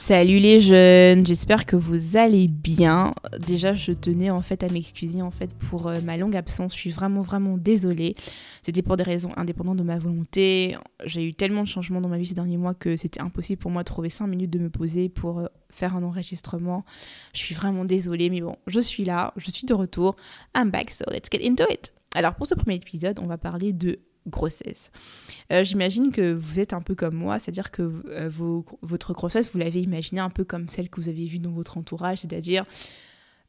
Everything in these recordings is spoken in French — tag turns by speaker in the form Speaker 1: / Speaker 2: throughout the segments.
Speaker 1: Salut les jeunes, j'espère que vous allez bien. Déjà, je tenais en fait à m'excuser en fait pour euh, ma longue absence. Je suis vraiment vraiment désolée. C'était pour des raisons indépendantes de ma volonté. J'ai eu tellement de changements dans ma vie ces derniers mois que c'était impossible pour moi de trouver 5 minutes de me poser pour euh, faire un enregistrement. Je suis vraiment désolée, mais bon, je suis là, je suis de retour. I'm back, so let's get into it. Alors pour ce premier épisode, on va parler de grossesse. Euh, j'imagine que vous êtes un peu comme moi, c'est-à-dire que euh, votre grossesse, vous l'avez imaginée un peu comme celle que vous avez vue dans votre entourage, c'est-à-dire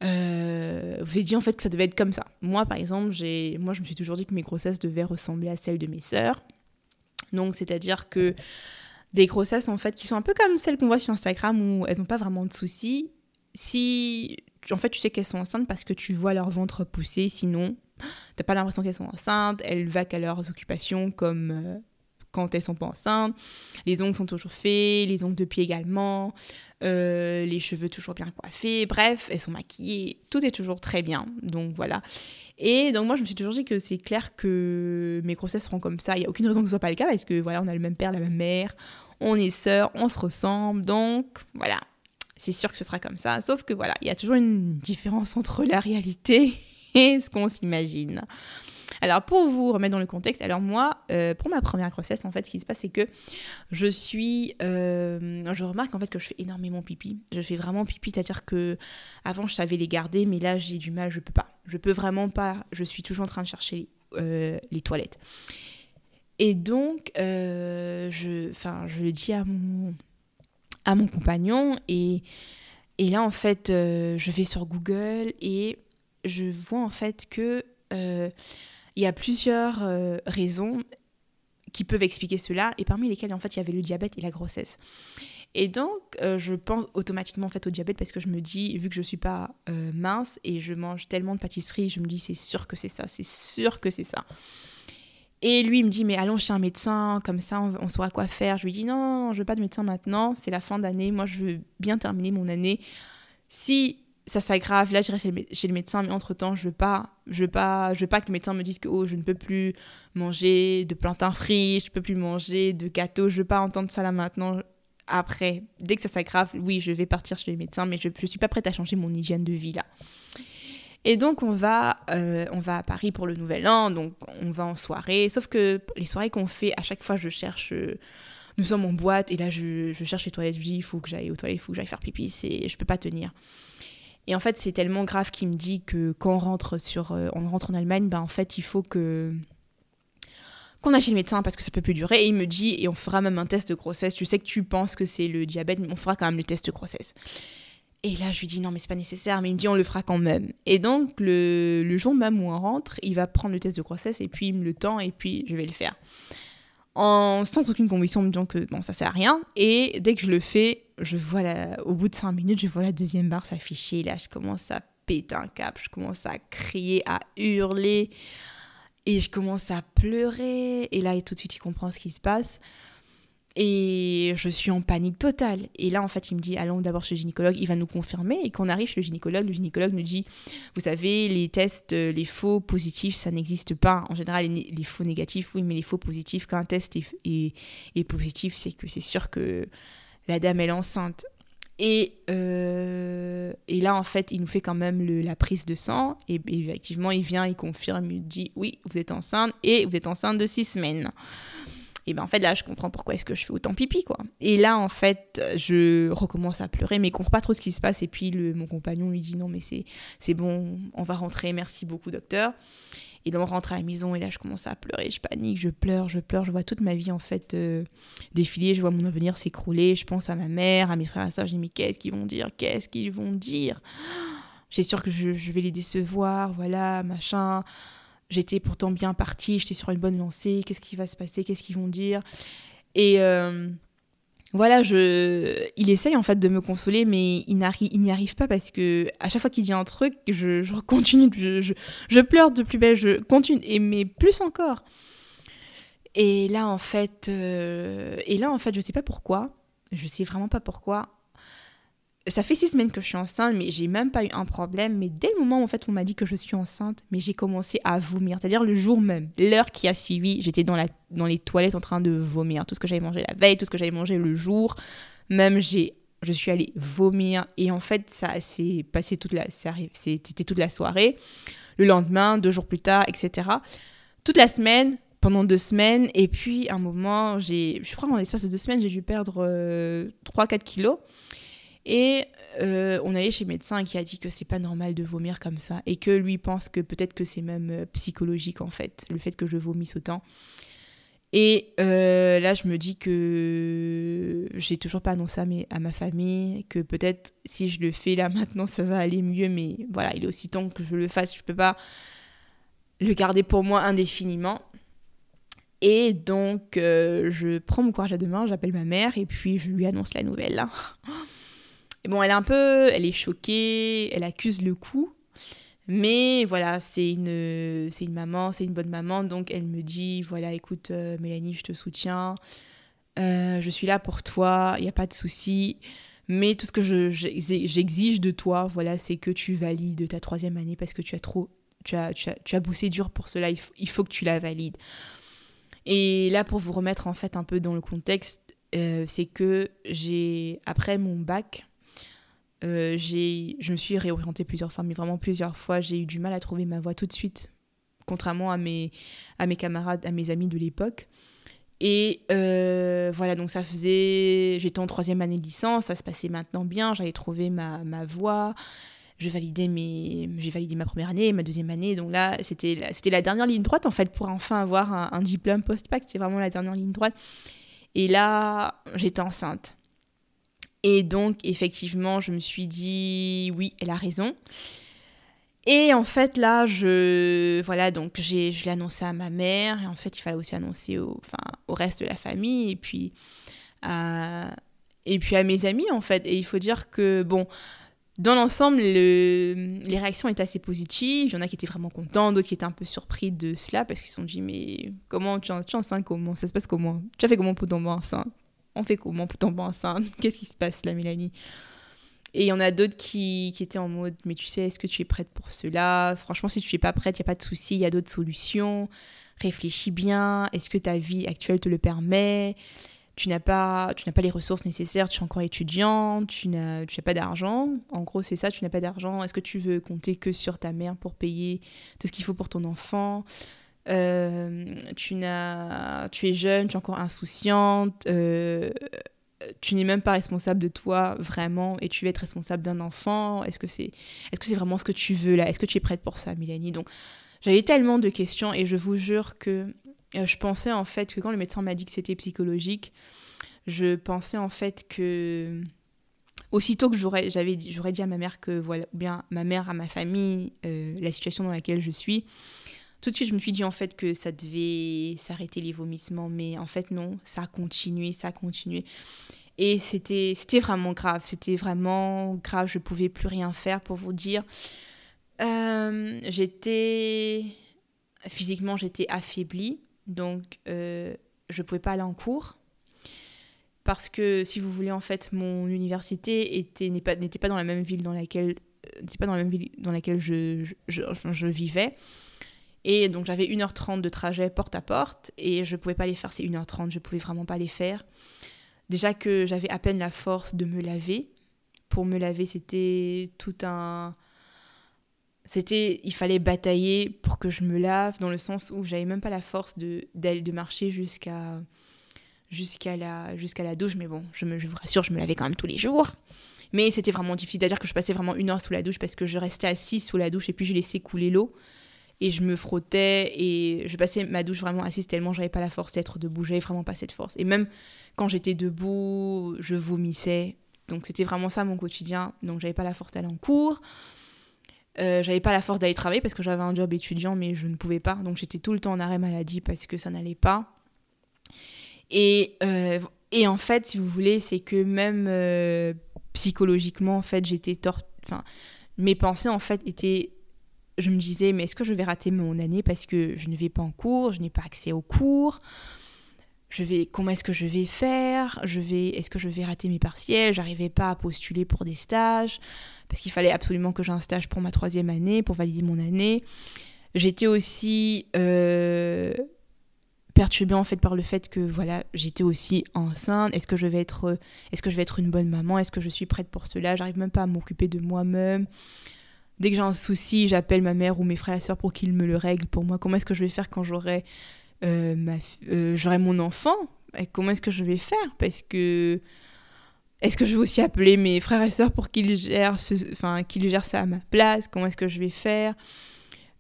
Speaker 1: euh, vous avez dit en fait que ça devait être comme ça. Moi, par exemple, moi, je me suis toujours dit que mes grossesses devaient ressembler à celles de mes sœurs. Donc, c'est-à-dire que des grossesses en fait qui sont un peu comme celles qu'on voit sur Instagram où elles n'ont pas vraiment de soucis. Si en fait tu sais qu'elles sont enceintes parce que tu vois leur ventre pousser, sinon T'as pas l'impression qu'elles sont enceintes, elles vaquent à leurs occupations comme euh, quand elles sont pas enceintes. Les ongles sont toujours faits, les ongles de pied également, euh, les cheveux toujours bien coiffés. Bref, elles sont maquillées, tout est toujours très bien. Donc voilà. Et donc moi, je me suis toujours dit que c'est clair que mes grossesses seront comme ça. Il n'y a aucune raison que ce soit pas le cas parce que voilà, on a le même père, la même mère, on est sœurs, on se ressemble. Donc voilà, c'est sûr que ce sera comme ça. Sauf que voilà, il y a toujours une différence entre la réalité ce qu'on s'imagine. Alors pour vous remettre dans le contexte, alors moi, euh, pour ma première grossesse, en fait, ce qui se passe, c'est que je suis, euh, je remarque en fait que je fais énormément pipi. Je fais vraiment pipi, c'est-à-dire que avant je savais les garder, mais là j'ai du mal, je peux pas. Je peux vraiment pas. Je suis toujours en train de chercher euh, les toilettes. Et donc, je, enfin, dis à mon, compagnon et là en fait, je vais sur Google et je vois en fait que euh, il y a plusieurs euh, raisons qui peuvent expliquer cela, et parmi lesquelles en fait il y avait le diabète et la grossesse. Et donc euh, je pense automatiquement en fait au diabète parce que je me dis vu que je suis pas mince et je mange tellement de pâtisserie, je me dis c'est sûr que c'est ça, c'est sûr que c'est ça. Et lui il me dit mais allons chez un médecin comme ça on, on saura quoi faire. Je lui dis non je veux pas de médecin maintenant, c'est la fin d'année, moi je veux bien terminer mon année. Si ça s'aggrave, là j'irai chez le médecin, mais entre-temps, je veux pas, je veux pas, je veux pas que le médecin me dise que oh, je ne peux plus manger de plantain frit, je peux plus manger de gâteau, je veux pas entendre ça là maintenant. Après, dès que ça s'aggrave, oui, je vais partir chez le médecin, mais je ne suis pas prête à changer mon hygiène de vie là. Et donc on va, euh, on va à Paris pour le Nouvel An, donc on va en soirée. Sauf que les soirées qu'on fait, à chaque fois, je cherche. Euh, nous sommes en boîte et là je, je cherche les toilettes. Je dis il faut que j'aille aux toilettes, il faut que j'aille faire pipi. C'est, je peux pas tenir. Et en fait, c'est tellement grave qu'il me dit que quand on rentre, sur, euh, on rentre en Allemagne, ben, en fait, il faut que qu'on aille chez le médecin parce que ça peut plus durer. Et il me dit, et on fera même un test de grossesse. Je sais que tu penses que c'est le diabète, mais on fera quand même le test de grossesse. Et là, je lui dis, non, mais c'est pas nécessaire. Mais il me dit, on le fera quand même. Et donc, le, le jour même où on rentre, il va prendre le test de grossesse et puis il me le tend et puis je vais le faire en, sans aucune conviction, me disant que bon, ça sert à rien. Et dès que je le fais, je vois la, au bout de 5 minutes, je vois la deuxième barre s'afficher. Là, je commence à péter un cap, je commence à crier, à hurler. Et je commence à pleurer. Et là, tout de suite, il comprend ce qui se passe. Et je suis en panique totale. Et là, en fait, il me dit allons d'abord chez le gynécologue, il va nous confirmer. Et quand on arrive chez le gynécologue, le gynécologue nous dit vous savez, les tests, euh, les faux positifs, ça n'existe pas. En général, les, faux négatifs, oui, mais les faux positifs, quand un test est, est, positif, c'est que c'est sûr que la dame, elle est enceinte. Et, euh, et là, en fait, il nous fait quand même le, la prise de sang. Et, effectivement, il vient, il confirme, il dit oui, vous êtes enceinte et vous êtes enceinte de six semaines et ben en fait là je comprends pourquoi est-ce que je fais autant pipi quoi. Et là en fait je recommence à pleurer mais je comprends pas trop ce qui se passe. Et puis le, mon compagnon lui dit non mais c'est bon on va rentrer. Merci beaucoup docteur et donc on rentre à la maison et là je commence à pleurer. Je panique je pleure je pleure. Je vois toute ma vie en fait euh, défiler. Je vois mon avenir s'écrouler. Je pense à ma mère à mes frères et sœurs. Je dis mais qu'est-ce qu'ils vont dire? Qu'est-ce qu'ils vont dire? J'ai sûr que je, je vais les décevoir. Voilà machin. J'étais pourtant bien partie, j'étais sur une bonne lancée. Qu'est-ce qui va se passer? Qu'est-ce qu'ils vont dire? Et euh, voilà, il essaye en fait de me consoler, mais il n'y arrive pas parce que à chaque fois qu'il dit un truc, je, continue, je, je, pleure de plus belle, je continue, et mais plus encore. Et là en fait, euh, et là en fait, je sais pas pourquoi, je sais vraiment pas pourquoi ça fait six semaines que je suis enceinte, mais j'ai même pas eu un problème. Mais dès le moment où en fait on m'a dit que je suis enceinte, mais j'ai commencé à vomir. C'est-à-dire le jour même, l'heure qui a suivi, j'étais dans, dans les toilettes en train de vomir. Tout ce que j'avais mangé la veille, tout ce que j'avais mangé le jour. Même j'ai je suis allée vomir et en fait ça s'est passé toute la c'était toute la soirée le lendemain deux jours plus tard etc toute la semaine pendant deux semaines et puis un moment j'ai je crois en l'espace de deux semaines j'ai dû perdre 3-4 euh, kilos et euh, on allait chez le médecin qui a dit que c'est pas normal de vomir comme ça et que lui pense que peut-être que c'est même euh, psychologique en fait le fait que je vomisse autant et euh, là, je me dis que j'ai toujours pas annoncé à, à ma famille, que peut-être si je le fais là maintenant, ça va aller mieux, mais voilà, il est aussi temps que je le fasse, je peux pas le garder pour moi indéfiniment. Et donc, euh, je prends mon courage à deux mains, j'appelle ma mère et puis je lui annonce la nouvelle. Bon, elle est un peu, elle est choquée, elle accuse le coup. Mais voilà, c'est une, c'est une maman, c'est une bonne maman, donc elle me dit, voilà, écoute, euh, Mélanie, je te soutiens, euh, je suis là pour toi, il n'y a pas de souci. Mais tout ce que je, j'exige de toi, voilà, c'est que tu valides ta troisième année parce que tu as trop, tu as, tu as, tu as bossé dur pour cela, il faut, que tu la valides. Et là, pour vous remettre en fait un peu dans le contexte, euh, c'est que j'ai, après mon bac, euh, je me suis réorientée plusieurs fois, mais vraiment plusieurs fois, j'ai eu du mal à trouver ma voie tout de suite, contrairement à mes, à mes camarades, à mes amis de l'époque. Et euh, voilà, donc ça faisait. J'étais en troisième année de licence, ça se passait maintenant bien, j'avais trouvé ma, ma. Je validais mes, j'ai validé ma première année, ma deuxième année. Donc là, c'était la, c'était la dernière ligne droite en fait pour enfin avoir un, un diplôme post-bac. C'était vraiment la dernière ligne droite. Et là, j'étais enceinte. Et donc, effectivement, je me suis dit, oui, elle a raison. Et en fait, là, je. Voilà, donc je l'ai annoncé à ma mère. Et en fait, il fallait aussi annoncer au, enfin, au reste de la famille. Et puis, à, et puis à mes amis, en fait. Et il faut dire que, bon, dans l'ensemble, le, les réactions étaient assez positives. Il y en a qui étaient vraiment contents, d'autres qui étaient un peu surpris de cela parce qu'ils se sont dit Mais comment tu, tu es enceinte Comment Ça se passe comment Tu as fait comment pour tomber enceinte on fait comment pour tomber enceinte? Qu'est-ce qui se passe là, Mélanie? Et il y en a d'autres qui, étaient en mode, mais tu sais, est-ce que tu es prête pour cela? Franchement, si tu n'es pas prête, il n'y a pas de souci, il y a d'autres solutions. Réfléchis bien, est-ce que ta vie actuelle te le permet? Tu n'as pas tu n'as pas les ressources nécessaires, tu es encore étudiant, tu n'as tu n'as pas d'argent. En gros, c'est ça, tu n'as pas d'argent. Est-ce que tu veux compter que sur ta mère pour payer tout ce qu'il faut pour ton enfant? Euh, tu, es jeune, tu es encore insouciante, euh, tu n'es même pas responsable de toi vraiment et tu veux être responsable d'un enfant. Est-ce que c'est est-ce que c'est vraiment ce que tu veux là? Est-ce que tu es prête pour ça, Mélanie? Donc j'avais tellement de questions et je vous jure que euh, je pensais en fait que quand le médecin m'a dit que c'était psychologique, je pensais en fait que aussitôt que j'aurais j'avais j'aurais dit à ma mère que voilà bien ma mère à ma famille la situation dans laquelle je suis tout de suite, je me suis dit en fait que ça devait s'arrêter les vomissements, mais en fait non, ça a continué, ça a continué. Et c'était vraiment grave, c'était vraiment grave, je ne pouvais plus rien faire pour vous dire. Euh, j'étais physiquement j'étais affaiblie, donc euh, je ne pouvais pas aller en cours. Parce que si vous voulez en fait mon université était n'était pas, dans la même ville dans laquelle euh, pas dans la même ville dans laquelle je, je vivais et donc j'avais 1h30 de trajet porte à porte et je pouvais pas les faire ces 1h30, je pouvais vraiment pas les faire. Déjà que j'avais à peine la force de me laver. Pour me laver, c'était tout un c'était il fallait batailler pour que je me lave dans le sens où j'avais même pas la force de de marcher jusqu'à jusqu'à la jusqu'à la douche mais bon je, me, je vous rassure je me lavais quand même tous les jours mais c'était vraiment difficile c'est-à-dire que je passais vraiment une heure sous la douche parce que je restais assise sous la douche et puis je laissais couler l'eau et je me frottais et je passais ma douche vraiment assise tellement j'avais pas la force d'être debout, j'avais vraiment pas cette force. Et même quand j'étais debout, je vomissais. Donc c'était vraiment ça mon quotidien. Donc j'avais pas la force d'aller en cours. Euh, j'avais pas la force d'aller travailler parce que j'avais un job étudiant mais je ne pouvais pas. Donc j'étais tout le temps en arrêt maladie parce que ça n'allait pas. Et, euh, et en fait, si vous voulez, c'est que même euh, psychologiquement, en fait, j'étais tort... Enfin, mes pensées, en fait, étaient je me disais, mais est-ce que je vais rater mon année parce que je ne vais pas en cours, je n'ai pas accès aux cours? Je vais, comment est-ce que je vais faire? Je vais, est-ce que je vais rater mes partiels? J'arrivais pas à postuler pour des stages parce qu'il fallait absolument que j'ai un stage pour ma troisième année pour valider mon année. J'étais aussi euh, perturbée en fait par le fait que voilà j'étais aussi enceinte. Est-ce que je vais être est-ce que je vais être une bonne maman? Est-ce que je suis prête pour cela? J'arrive même pas à m'occuper de moi-même dès que j'ai un souci j'appelle ma mère ou mes frères et sœurs pour qu'ils me le règlent. Pour moi comment est-ce que je vais faire quand j'aurai euh, euh, mon enfant? Comment est-ce que je vais faire? Parce que est-ce que je vais aussi appeler mes frères et sœurs pour qu'ils gèrent ça à ma place? Comment est-ce que je vais faire?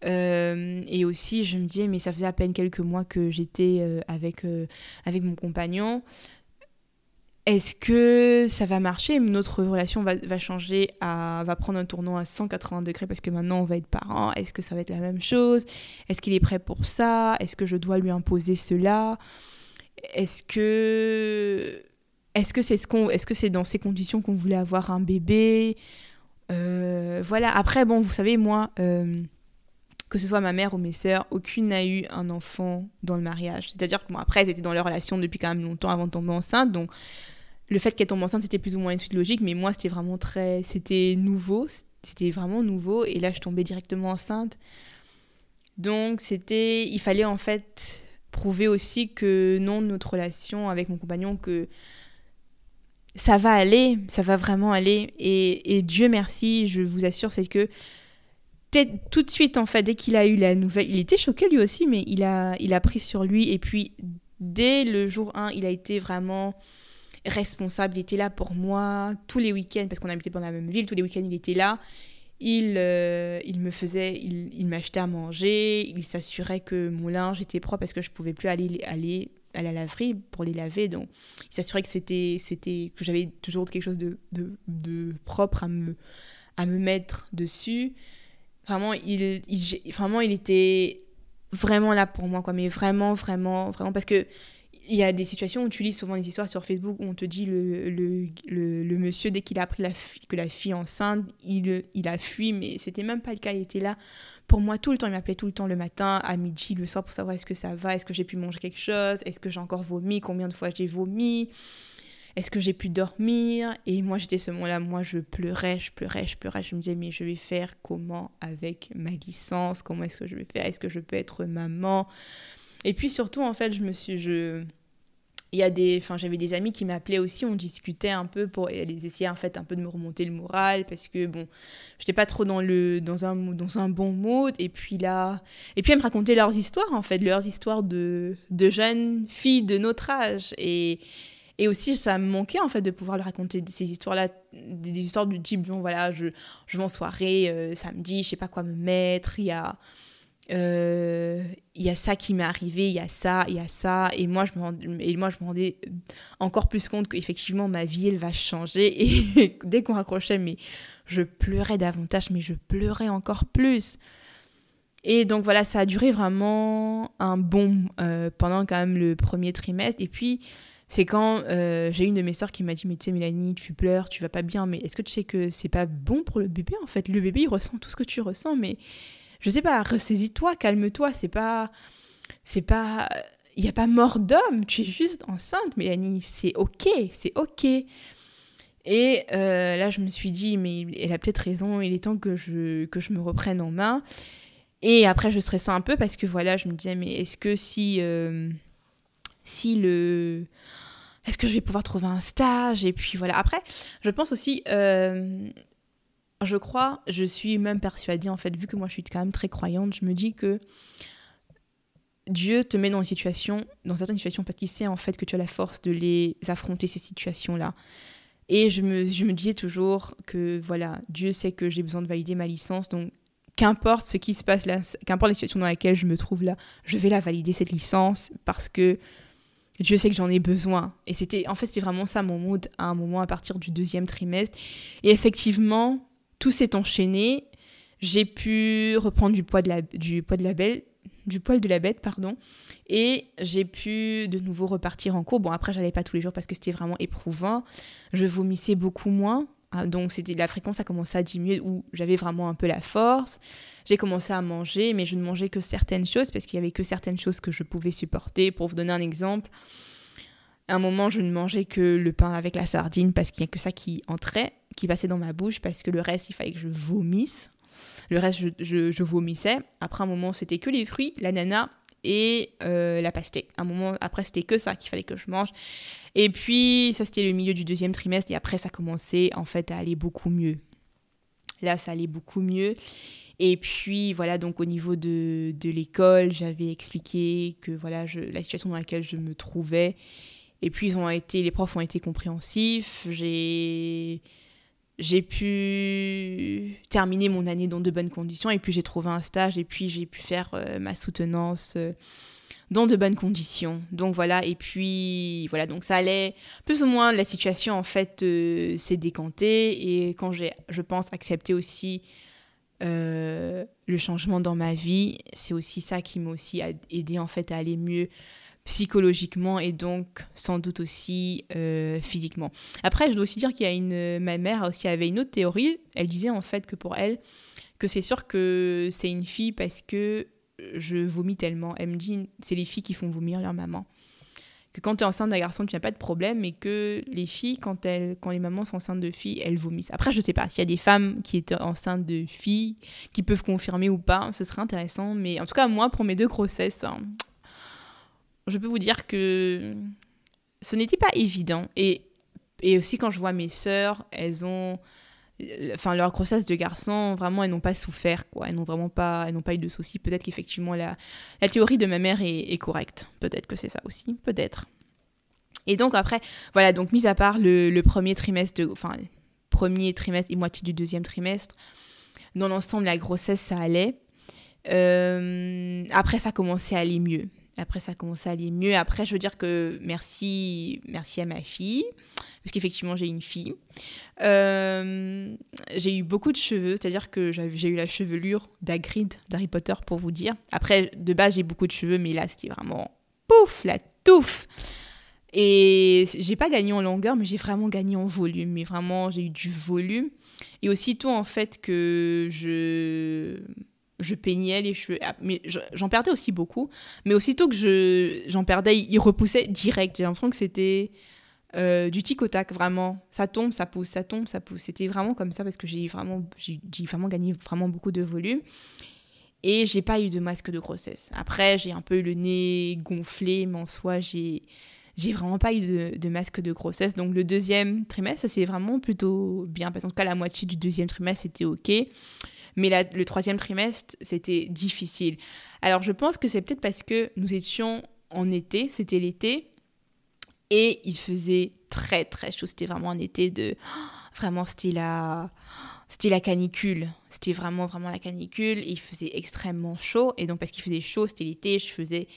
Speaker 1: Euh, et aussi, je me disais, mais ça faisait à peine quelques mois que j'étais avec mon compagnon. Est-ce que ça va marcher Notre relation va, changer, va prendre un tournant à 180 degrés parce que maintenant on va être parents. Est-ce que ça va être la même chose Est-ce qu'il est prêt pour ça Est-ce que je dois lui imposer cela Est-ce que est-ce que c'est ce qu'on est-ce que c'est dans ces conditions qu'on voulait avoir un bébé Voilà. Après, bon, vous savez, moi que ce soit ma mère ou mes sœurs, aucune n'a eu un enfant dans le mariage. C'est-à-dire que bon, après, elles étaient dans leur relation depuis quand même longtemps avant de tomber enceinte, donc le fait qu'elle tombe enceinte, c'était plus ou moins une suite logique, mais moi, c'était vraiment très... C'était nouveau, c'était vraiment nouveau, et là, je tombais directement enceinte. Donc, c'était... Il fallait en fait prouver aussi que non, notre relation avec mon compagnon, que ça va aller, ça va vraiment aller, et, et Dieu merci, je vous assure, c'est que tout de suite, en fait, dès qu'il a eu la nouvelle, il était choqué lui aussi, mais il a, il a pris sur lui. Et puis, dès le jour 1, il a été vraiment responsable. Il était là pour moi tous les week-ends, parce qu'on habitait dans la même ville. Tous les week-ends, il était là. Il, euh, il me faisait, il, il m'achetait à manger. Il s'assurait que mon linge était propre parce que je pouvais plus aller, aller à la laverie pour les laver. Donc, il s'assurait que c'était, c'était, que j'avais toujours quelque chose de, de, de propre à me, à me mettre dessus. Vraiment, il, vraiment, il était vraiment là pour moi, quoi. Mais vraiment, vraiment, vraiment. Parce que il y a des situations où tu lis souvent des histoires sur Facebook où on te dit le, le, le, monsieur, dès qu'il a appris la que la fille enceinte, il, il a fui, mais c'était même pas le cas. Il était là pour moi tout le temps. Il m'appelait tout le temps le matin, à midi, le soir pour savoir est-ce que ça va, est-ce que j'ai pu manger quelque chose, est-ce que j'ai encore vomi, combien de fois j'ai vomi est-ce que j'ai pu dormir Et moi, j'étais ce moment-là, moi, je pleurais, je pleurais, je pleurais. Je me disais, mais je vais faire comment avec ma licence? Comment est-ce que je vais faire? Est-ce que je peux être maman? Et puis surtout, en fait, je me suis... Je... Il y a des, enfin, j'avais des amis qui m'appelaient aussi, on discutait un peu pour les essayer en fait un peu de me remonter le moral parce que bon, j'étais pas trop dans le dans un dans un bon mood et puis là et puis elles me racontaient leurs histoires en fait, leurs histoires de de jeunes filles de notre âge et et aussi, ça me manquait en fait de pouvoir leur raconter ces histoires-là, des, histoires du type, bon, voilà, je, je vais en soirée euh, samedi, je sais pas quoi me mettre, il y a. Euh, il y a ça qui m'est arrivé, il y a ça, il y a ça, et moi je me, et moi, je me rendais encore plus compte qu'effectivement ma vie elle va changer, et dès qu'on raccrochait, mais je pleurais davantage, mais je pleurais encore plus. Et donc voilà, ça a duré vraiment un bon euh, pendant quand même le premier trimestre, et puis c'est quand euh, j'ai une de mes sœurs qui m'a dit mais tu sais Mélanie tu pleures tu vas pas bien mais est-ce que tu sais que c'est pas bon pour le bébé en fait? Le bébé il ressent tout ce que tu ressens mais je sais pas ressaisis-toi calme-toi c'est pas c'est pas il y a pas mort d'homme tu es juste enceinte Mélanie c'est ok c'est ok et euh, là je me suis dit mais elle a peut-être raison il est temps que je que je me reprenne en main et après je stressais un peu parce que voilà je me disais mais est-ce que si euh, si le est-ce que je vais pouvoir trouver un stage Et puis voilà. Après, je pense aussi, euh, je crois, je suis même persuadée, en fait, vu que moi je suis quand même très croyante, je me dis que Dieu te met dans une situation, dans certaines situations, parce qu'il sait en fait que tu as la force de les affronter, ces situations-là. Et je me, je me disais toujours que voilà, Dieu sait que j'ai besoin de valider ma licence, donc qu'importe ce qui se passe là, qu'importe la situation dans laquelle je me trouve là, je vais la valider cette licence parce que Dieu sait que j'en ai besoin. Et c'était, en fait, c'était vraiment ça mon mood à un moment à partir du deuxième trimestre. Et effectivement, tout s'est enchaîné. J'ai pu reprendre du poids de la, du poids de la du poil de la bête, pardon. Et j'ai pu de nouveau repartir en cours. Bon, après, j'allais pas tous les jours parce que c'était vraiment éprouvant. Je vomissais beaucoup moins. Ah, donc c'était la fréquence a commencé à diminuer où j'avais vraiment un peu la force. J'ai commencé à manger, mais je ne mangeais que certaines choses parce qu'il y avait que certaines choses que je pouvais supporter. Pour vous donner un exemple, à un moment je ne mangeais que le pain avec la sardine parce qu'il n'y a que ça qui entrait, qui passait dans ma bouche parce que le reste il fallait que je vomisse. Le reste je, je, vomissais. Après un moment c'était que les fruits, l'ananas et euh, la pastèque. Un moment après, c'était que ça qu'il fallait que je mange. Et puis, ça, c'était le milieu du deuxième trimestre. Et après, ça commençait en fait à aller beaucoup mieux. Là, ça allait beaucoup mieux. Et puis, voilà, donc au niveau de, de l'école, j'avais expliqué que voilà, je, la situation dans laquelle je me trouvais. Et puis, ils ont été, les profs ont été compréhensifs. J'ai j'ai pu terminer mon année dans de bonnes conditions et puis j'ai trouvé un stage et puis j'ai pu faire euh, ma soutenance euh, dans de bonnes conditions. Donc voilà, et puis voilà, donc ça allait plus ou moins, la situation en fait euh, s'est décantée et quand j'ai, je pense, accepté aussi le changement dans ma vie, c'est aussi ça qui m'a aussi aidé en fait à aller mieux psychologiquement et donc sans doute aussi euh, physiquement. Après, je dois aussi dire qu'il y a une, ma mère aussi avait une autre théorie. Elle disait en fait que pour elle, que c'est sûr que c'est une fille parce que je vomis tellement. Elle me dit, c'est les filles qui font vomir leur maman. Que quand tu es enceinte d'un garçon, tu n'as pas de problème, mais que les filles, quand, elles, quand les mamans sont enceintes de filles, elles vomissent. Après, je sais pas s'il y a des femmes qui étaient enceintes de filles, qui peuvent confirmer ou pas, ce serait intéressant. Mais en tout cas, moi, pour mes deux grossesses, hein, je peux vous dire que ce n'était pas évident. Et, et aussi quand je vois mes sœurs, elles ont... Enfin, leur grossesse de garçon, vraiment, elles n'ont pas souffert, quoi. Elles n'ont vraiment pas, elles n'ont pas eu de soucis. Peut-être qu'effectivement, la, la théorie de ma mère est, correcte. Peut-être que c'est ça aussi. Peut-être. Et donc, après, voilà, donc, mis à part le, premier trimestre, enfin, premier trimestre et moitié du deuxième trimestre, dans l'ensemble, la grossesse, ça allait. Euh, après, ça commençait à aller mieux. Après, ça commence à aller mieux. Après, je veux dire que merci, merci à ma fille, parce qu'effectivement, j'ai une fille. Euh, j'ai eu beaucoup de cheveux, c'est-à-dire que j'ai eu la chevelure d'Agrid d'Harry Potter, pour vous dire. Après, de base, j'ai beaucoup de cheveux, mais là, c'était vraiment pouf, la touffe. Et j'ai pas gagné en longueur, mais j'ai vraiment gagné en volume. Mais vraiment, j'ai eu du volume. Et aussitôt, en fait, que je je peignais les cheveux. Ah, mais j'en perdais aussi beaucoup. Mais aussitôt que je, j'en perdais, il repoussait direct. J'ai l'impression que c'était euh, du tic au tac, vraiment. Ça tombe, ça pousse, ça tombe, ça pousse. C'était vraiment comme ça parce que j'ai vraiment, j'ai, vraiment gagné vraiment beaucoup de volume. Et j'ai pas eu de masque de grossesse. Après, j'ai un peu eu le nez gonflé, mais en soi, j'ai, j'ai vraiment pas eu de, masque de grossesse. Donc le deuxième trimestre, ça s'est vraiment plutôt bien Parce qu'en tout cas, la moitié du deuxième trimestre, c'était OK. Mais le troisième trimestre, c'était difficile. Alors je pense que c'est peut-être parce que nous étions en été, c'était l'été, et il faisait très très chaud. C'était vraiment un été de... Vraiment, c'était la... C'était la canicule. C'était vraiment, vraiment la canicule. Il faisait extrêmement chaud. Et donc, parce qu'il faisait chaud, c'était l'été, je faisais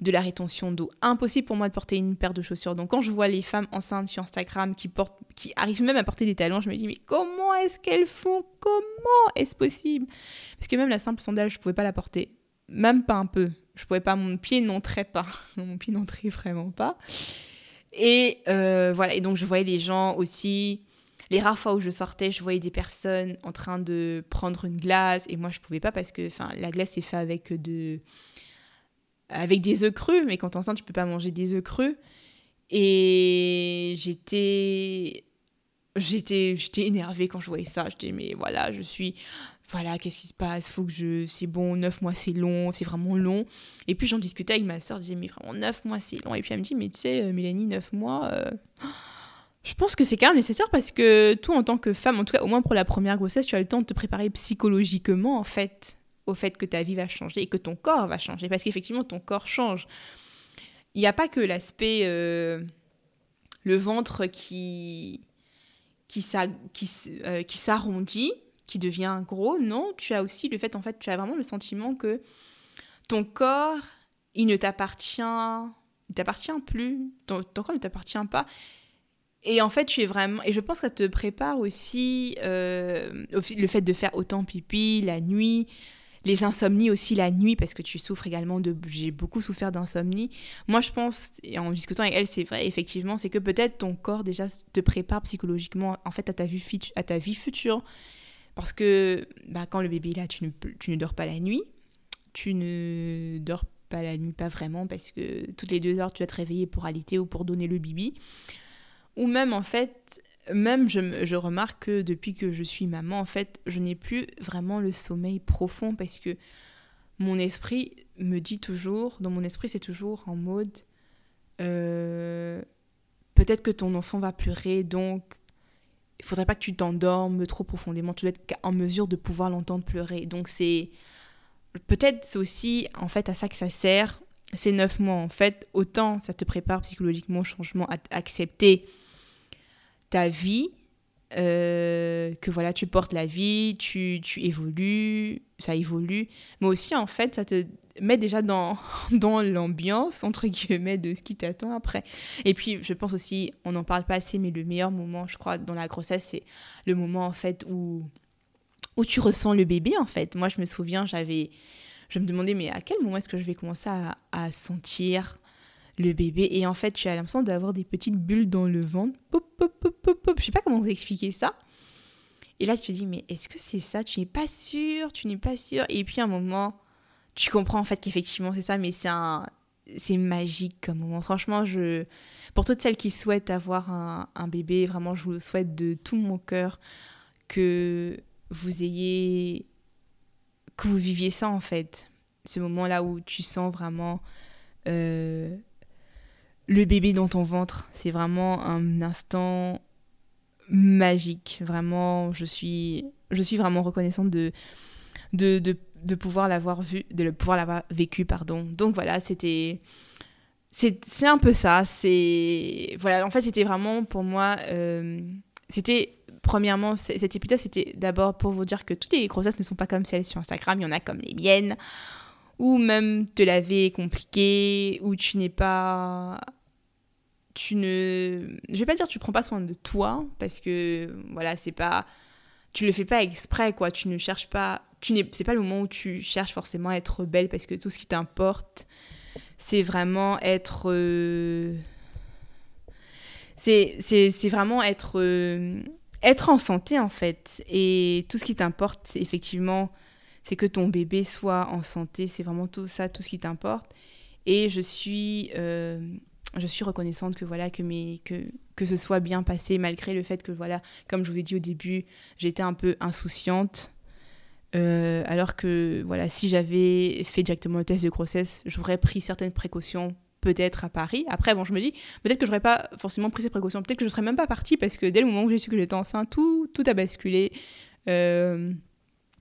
Speaker 1: de la rétention d'eau. Impossible pour moi de porter une paire de chaussures. Donc quand je vois les femmes enceintes sur Instagram qui, portent, qui arrivent même à porter des talons, je me dis mais comment est-ce qu'elles font? Comment est-ce possible? Parce que même la simple sandale, je pouvais pas la porter. Même pas un peu. Je pouvais pas, mon pied n'entrait pas. mon pied n'entrait vraiment pas. Et euh, voilà, et donc je voyais les gens aussi les rares fois où je sortais, je voyais des personnes en train de prendre une glace et moi je pouvais pas parce que enfin la glace est faite avec de avec des œufs crus, mais quand t'es enceinte, tu peux pas manger des œufs crus. Et j'étais j'étais j'étais énervée quand je voyais ça. Je disais mais voilà, je suis voilà, qu'est-ce qui se passe? Faut que je c'est bon, neuf mois c'est long, c'est vraiment long. Et puis j'en discutais avec ma soeur, je disais mais vraiment neuf mois c'est long et puis elle me dit mais tu sais euh, Mélanie, neuf mois euh, je pense que c'est quand même nécessaire parce que toi en tant que femme, en tout cas au moins pour la première grossesse, tu as le temps de te préparer psychologiquement en fait au fait que ta vie va changer et que ton corps va changer. Parce qu'effectivement, ton corps change. Il n'y a pas que l'aspect, euh, le ventre qui, qui, euh, qui s'arrondit, qui devient gros. Non, tu as aussi le fait, en fait, tu as vraiment le sentiment que ton corps, il ne t'appartient, il t'appartient plus, ton, corps ne t'appartient pas. Et en fait, tu es vraiment. Et je pense que ça te prépare aussi euh, le fait de faire autant pipi la nuit, les insomnies aussi la nuit, parce que tu souffres également de... J'ai beaucoup souffert d'insomnie. Moi, je pense, et en discutant avec elle, c'est vrai, effectivement, c'est que peut-être ton corps déjà te prépare psychologiquement, en fait, à ta vie, à ta vie future. Parce que bah, quand le bébé est là, tu ne, tu ne dors pas la nuit. Tu ne dors pas la nuit, pas vraiment, parce que toutes les deux heures, tu vas te réveiller pour allaiter ou pour donner le bibi. Ou même, en fait, même je, remarque que depuis que je suis maman, en fait, je n'ai plus vraiment le sommeil profond parce que mon esprit me dit toujours, dans mon esprit, c'est toujours en mode euh, peut-être que ton enfant va pleurer, donc il faudrait pas que tu t'endormes trop profondément. Tu dois être en mesure de pouvoir l'entendre pleurer. Donc c'est peut-être c'est aussi en fait à ça que ça sert ces neuf mois. En fait, autant ça te prépare psychologiquement au changement, à accepter ta vie, euh, que voilà, tu portes la vie, tu, tu évolues, ça évolue, mais aussi en fait, ça te met déjà dans, dans l'ambiance, entre guillemets, de ce qui t'attend après. Et puis, je pense aussi, on n'en parle pas assez, mais le meilleur moment, je crois, dans la grossesse, c'est le moment en fait où, où tu ressens le bébé en fait. Moi, je me souviens, j'avais, je me demandais, mais à quel moment est-ce que je vais commencer à, à sentir le bébé et en fait tu as l'impression d'avoir des petites bulles dans le ventre. Pop pop pop pop pop. Je sais pas comment vous expliquer ça. Et là tu te dis mais est-ce que c'est ça? Tu n'es pas sûr tu n'es pas sûr. Et puis à un moment tu comprends en fait qu'effectivement c'est ça mais c'est un c'est magique comme moment. Franchement je pour toutes celles qui souhaitent avoir un, bébé vraiment je vous souhaite de tout mon cœur que vous ayez que vous viviez ça en fait. Ce moment là où tu sens vraiment euh, le bébé dans ton ventre. C'est vraiment un instant magique. Vraiment, je suis, vraiment reconnaissante de, pouvoir l'avoir vu, de pouvoir l'avoir vécu, pardon. Donc voilà, c'était, c'est un peu ça. C'est voilà, en fait, c'était vraiment pour moi, euh, c'était premièrement cet épisode, c'était d'abord pour vous dire que toutes les grossesses ne sont pas comme celles sur Instagram. Il y en a comme les miennes, ou même te laver compliqué, ou tu n'es pas tu ne je vais pas dire tu prends pas soin de toi parce que voilà c'est pas tu le fais pas exprès quoi. Tu ne cherches pas tu n'es c'est pas le moment où tu cherches forcément à être belle parce que tout ce qui t'importe c'est vraiment être euh, c'est vraiment être euh, être en santé en fait. Et tout ce qui t'importe c'est effectivement c'est que ton bébé soit en santé. C'est vraiment tout ça tout ce qui t'importe. Et je suis euh, je suis reconnaissante que voilà que mes que que ce soit bien passé malgré le fait que voilà comme je vous ai dit au début j'étais un peu insouciante. Euh, alors que voilà si j'avais fait directement le test de grossesse j'aurais pris certaines précautions peut-être à Paris. Après bon je me dis peut-être que j'aurais pas forcément pris ces précautions. Peut-être que je serais même pas partie parce que dès le moment où j'ai su que j'étais enceinte tout tout a basculé euh,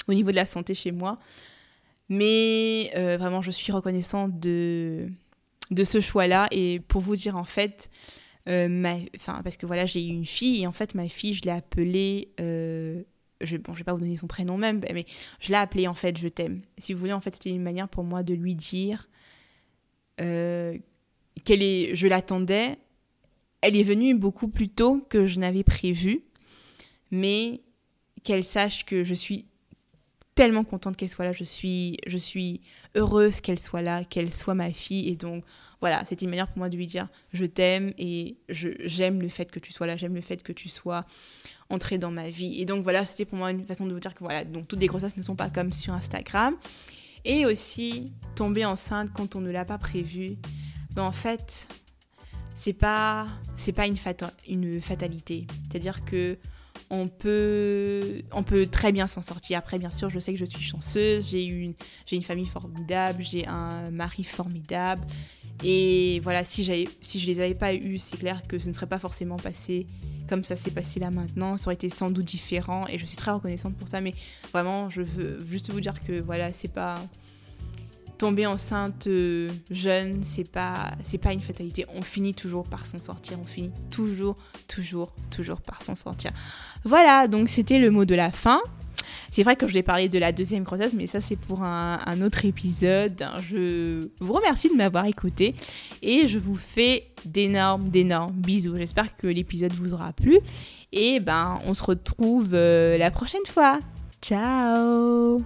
Speaker 1: au niveau de la santé chez moi. Mais euh, vraiment je suis reconnaissante de de ce choix-là. Et pour vous dire, en fait, euh, ma, parce que voilà, j'ai eu une fille et en fait, ma fille, je l'ai appelée. Euh, je, bon, je vais pas vous donner son prénom même, mais je l'ai appelée en fait, je t'aime. Si vous voulez, en fait, c'était une manière pour moi de lui dire euh, qu'elle est, je l'attendais. Elle est venue beaucoup plus tôt que je n'avais prévu, mais qu'elle sache que je suis tellement contente qu'elle soit là. Je suis, je suis heureuse qu'elle soit là, qu'elle soit ma fille. Et donc, voilà, c'était une manière pour moi de lui dire je t'aime et j'aime le fait que tu sois là, j'aime le fait que tu sois entrée dans ma vie. Et donc, voilà, c'était pour moi une façon de vous dire que voilà, donc toutes les grossesses ne sont pas comme sur Instagram. Et aussi, tomber enceinte quand on ne l'a pas prévu. Ben, en fait, c'est pas, c'est pas une, une fatalité. C'est-à-dire que on peut, on peut très bien s'en sortir. Après, bien sûr, je sais que je suis chanceuse, j'ai une, j'ai une famille formidable, j'ai un mari formidable. Et voilà, si, si je les avais pas eus, c'est clair que ce ne serait pas forcément passé comme ça s'est passé là maintenant. Ça aurait été sans doute différent et je suis très reconnaissante pour ça. Mais vraiment, je veux juste vous dire que voilà, c'est pas tomber enceinte euh, jeune, c'est pas c'est pas une fatalité. On finit toujours par s'en sortir. On finit toujours, toujours, toujours par s'en sortir. Voilà, donc c'était le mot de la fin. C'est vrai que je vais parler de la deuxième grossesse, mais ça c'est pour un, un, autre épisode. Je vous remercie de m'avoir écouté et je vous fais d'énormes, d'énormes bisous. J'espère que l'épisode vous aura plu et ben on se retrouve euh, la prochaine fois. Ciao